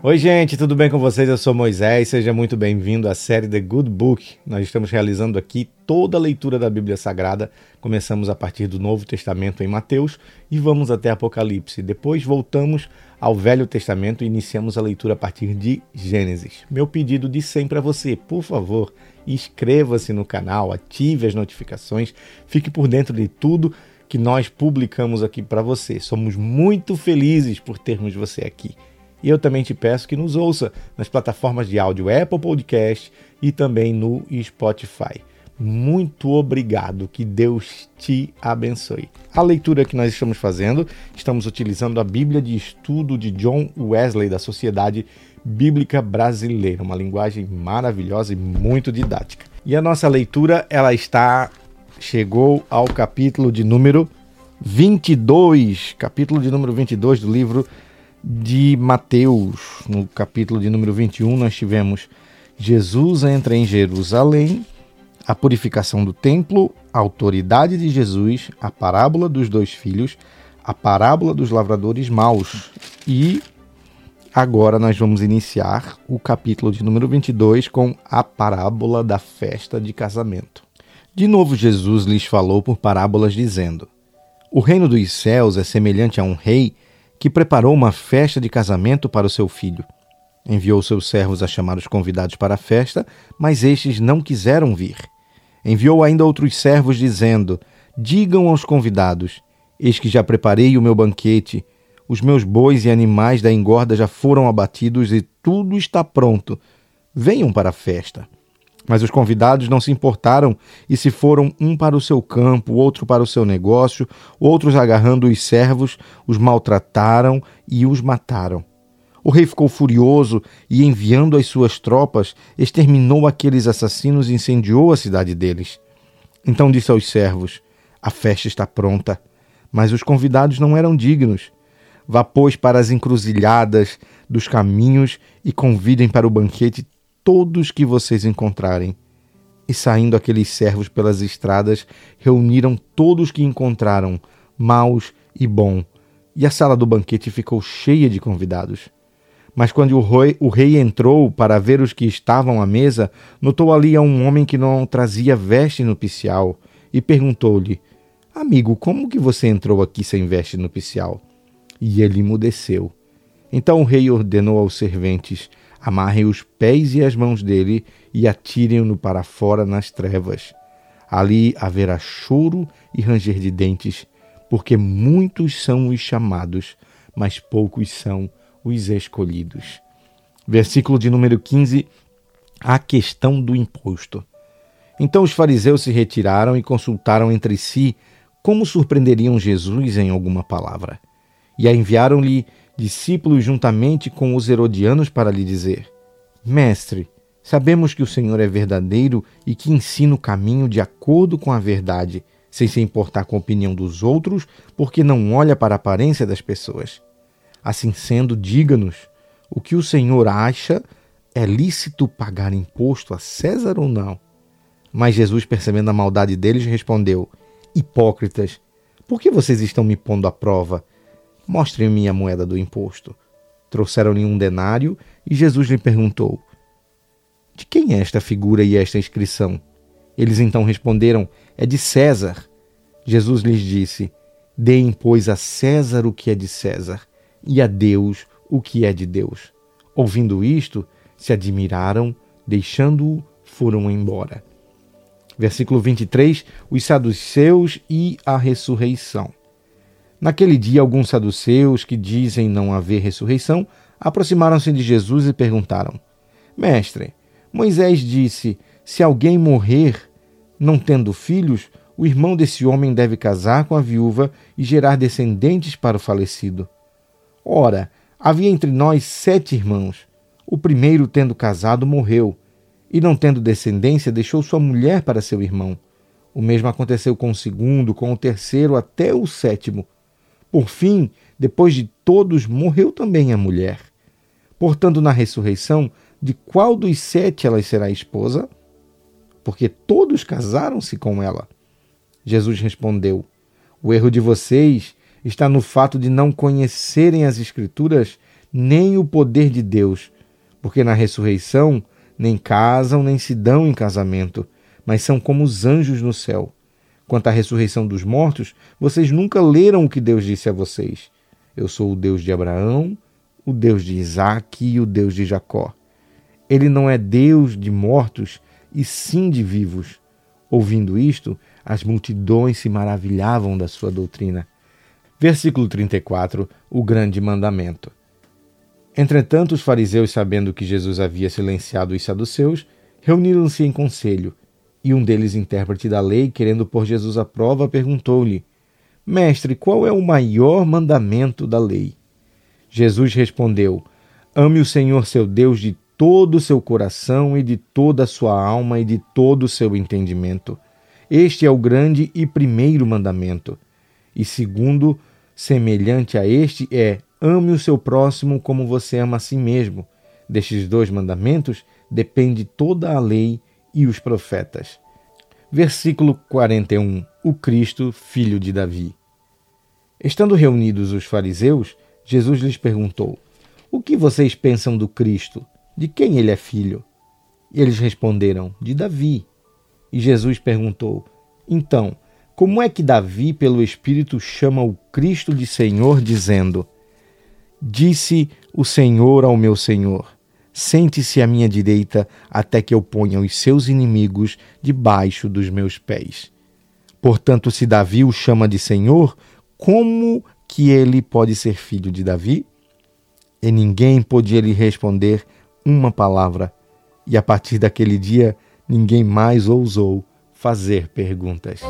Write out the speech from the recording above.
Oi, gente, tudo bem com vocês? Eu sou Moisés, seja muito bem-vindo à série The Good Book. Nós estamos realizando aqui toda a leitura da Bíblia Sagrada. Começamos a partir do Novo Testamento em Mateus e vamos até Apocalipse. Depois voltamos ao Velho Testamento e iniciamos a leitura a partir de Gênesis. Meu pedido de sempre a você, por favor, inscreva-se no canal, ative as notificações, fique por dentro de tudo que nós publicamos aqui para você. Somos muito felizes por termos você aqui. E eu também te peço que nos ouça nas plataformas de áudio Apple Podcast e também no Spotify. Muito obrigado, que Deus te abençoe. A leitura que nós estamos fazendo, estamos utilizando a Bíblia de Estudo de John Wesley da Sociedade Bíblica Brasileira, uma linguagem maravilhosa e muito didática. E a nossa leitura, ela está chegou ao capítulo de número 22, capítulo de número 22 do livro de Mateus, no capítulo de número 21, nós tivemos Jesus entra em Jerusalém, a purificação do templo, a autoridade de Jesus, a parábola dos dois filhos, a parábola dos lavradores maus. E agora nós vamos iniciar o capítulo de número 22 com a parábola da festa de casamento. De novo, Jesus lhes falou por parábolas, dizendo: O reino dos céus é semelhante a um rei que preparou uma festa de casamento para o seu filho. Enviou seus servos a chamar os convidados para a festa, mas estes não quiseram vir. Enviou ainda outros servos, dizendo: Digam aos convidados: Eis que já preparei o meu banquete, os meus bois e animais da engorda já foram abatidos e tudo está pronto. Venham para a festa. Mas os convidados não se importaram e se foram um para o seu campo, outro para o seu negócio, outros agarrando os servos, os maltrataram e os mataram. O rei ficou furioso e, enviando as suas tropas, exterminou aqueles assassinos e incendiou a cidade deles. Então disse aos servos: A festa está pronta, mas os convidados não eram dignos. Vá, pois, para as encruzilhadas dos caminhos e convidem para o banquete todos que vocês encontrarem. E saindo aqueles servos pelas estradas, reuniram todos que encontraram, maus e bom, e a sala do banquete ficou cheia de convidados. Mas quando o rei, o rei, entrou para ver os que estavam à mesa, notou ali a um homem que não trazia veste nupcial e perguntou-lhe: Amigo, como que você entrou aqui sem veste nupcial? E ele emudeceu. Então o rei ordenou aos serventes: Amarrem os pés e as mãos dele e atirem-no para fora nas trevas. Ali haverá choro e ranger de dentes, porque muitos são os chamados, mas poucos são os escolhidos. Versículo de número 15, a questão do imposto. Então os fariseus se retiraram e consultaram entre si como surpreenderiam Jesus em alguma palavra. E a enviaram-lhe discípulos juntamente com os herodianos para lhe dizer: Mestre, sabemos que o Senhor é verdadeiro e que ensina o caminho de acordo com a verdade, sem se importar com a opinião dos outros, porque não olha para a aparência das pessoas. Assim sendo, diga-nos o que o Senhor acha é lícito pagar imposto a César ou não? Mas Jesus, percebendo a maldade deles, respondeu: Hipócritas, por que vocês estão me pondo à prova? Mostrem-me a moeda do imposto. Trouxeram-lhe um denário e Jesus lhe perguntou: De quem é esta figura e esta inscrição? Eles então responderam: É de César. Jesus lhes disse: Deem, pois, a César o que é de César e a Deus o que é de Deus. Ouvindo isto, se admiraram, deixando-o, foram embora. Versículo 23: Os saduceus e a ressurreição. Naquele dia, alguns saduceus que dizem não haver ressurreição aproximaram-se de Jesus e perguntaram: Mestre, Moisés disse: se alguém morrer não tendo filhos, o irmão desse homem deve casar com a viúva e gerar descendentes para o falecido. Ora, havia entre nós sete irmãos. O primeiro, tendo casado, morreu, e não tendo descendência, deixou sua mulher para seu irmão. O mesmo aconteceu com o segundo, com o terceiro, até o sétimo. Por fim, depois de todos, morreu também a mulher. Portanto, na ressurreição, de qual dos sete ela será esposa? Porque todos casaram-se com ela. Jesus respondeu: O erro de vocês está no fato de não conhecerem as Escrituras nem o poder de Deus, porque na ressurreição nem casam nem se dão em casamento, mas são como os anjos no céu. Quanto à ressurreição dos mortos, vocês nunca leram o que Deus disse a vocês. Eu sou o Deus de Abraão, o Deus de Isaac e o Deus de Jacó. Ele não é Deus de mortos, e sim de vivos. Ouvindo isto, as multidões se maravilhavam da sua doutrina. Versículo 34, o grande mandamento. Entretanto, os fariseus, sabendo que Jesus havia silenciado os saduceus, reuniram-se em conselho. E um deles, intérprete da lei, querendo pôr Jesus à prova, perguntou-lhe: Mestre, qual é o maior mandamento da lei? Jesus respondeu: Ame o Senhor seu Deus de todo o seu coração e de toda a sua alma e de todo o seu entendimento. Este é o grande e primeiro mandamento. E segundo, semelhante a este, é: Ame o seu próximo como você ama a si mesmo. Destes dois mandamentos depende toda a lei e os profetas. Versículo 41. O Cristo, filho de Davi. Estando reunidos os fariseus, Jesus lhes perguntou: O que vocês pensam do Cristo? De quem ele é filho? E eles responderam: De Davi. E Jesus perguntou: Então, como é que Davi, pelo Espírito, chama o Cristo de Senhor, dizendo: Disse o Senhor ao meu Senhor: Sente-se à minha direita, até que eu ponha os seus inimigos debaixo dos meus pés. Portanto, se Davi o chama de Senhor, como que ele pode ser filho de Davi? E ninguém podia lhe responder uma palavra. E a partir daquele dia, ninguém mais ousou fazer perguntas.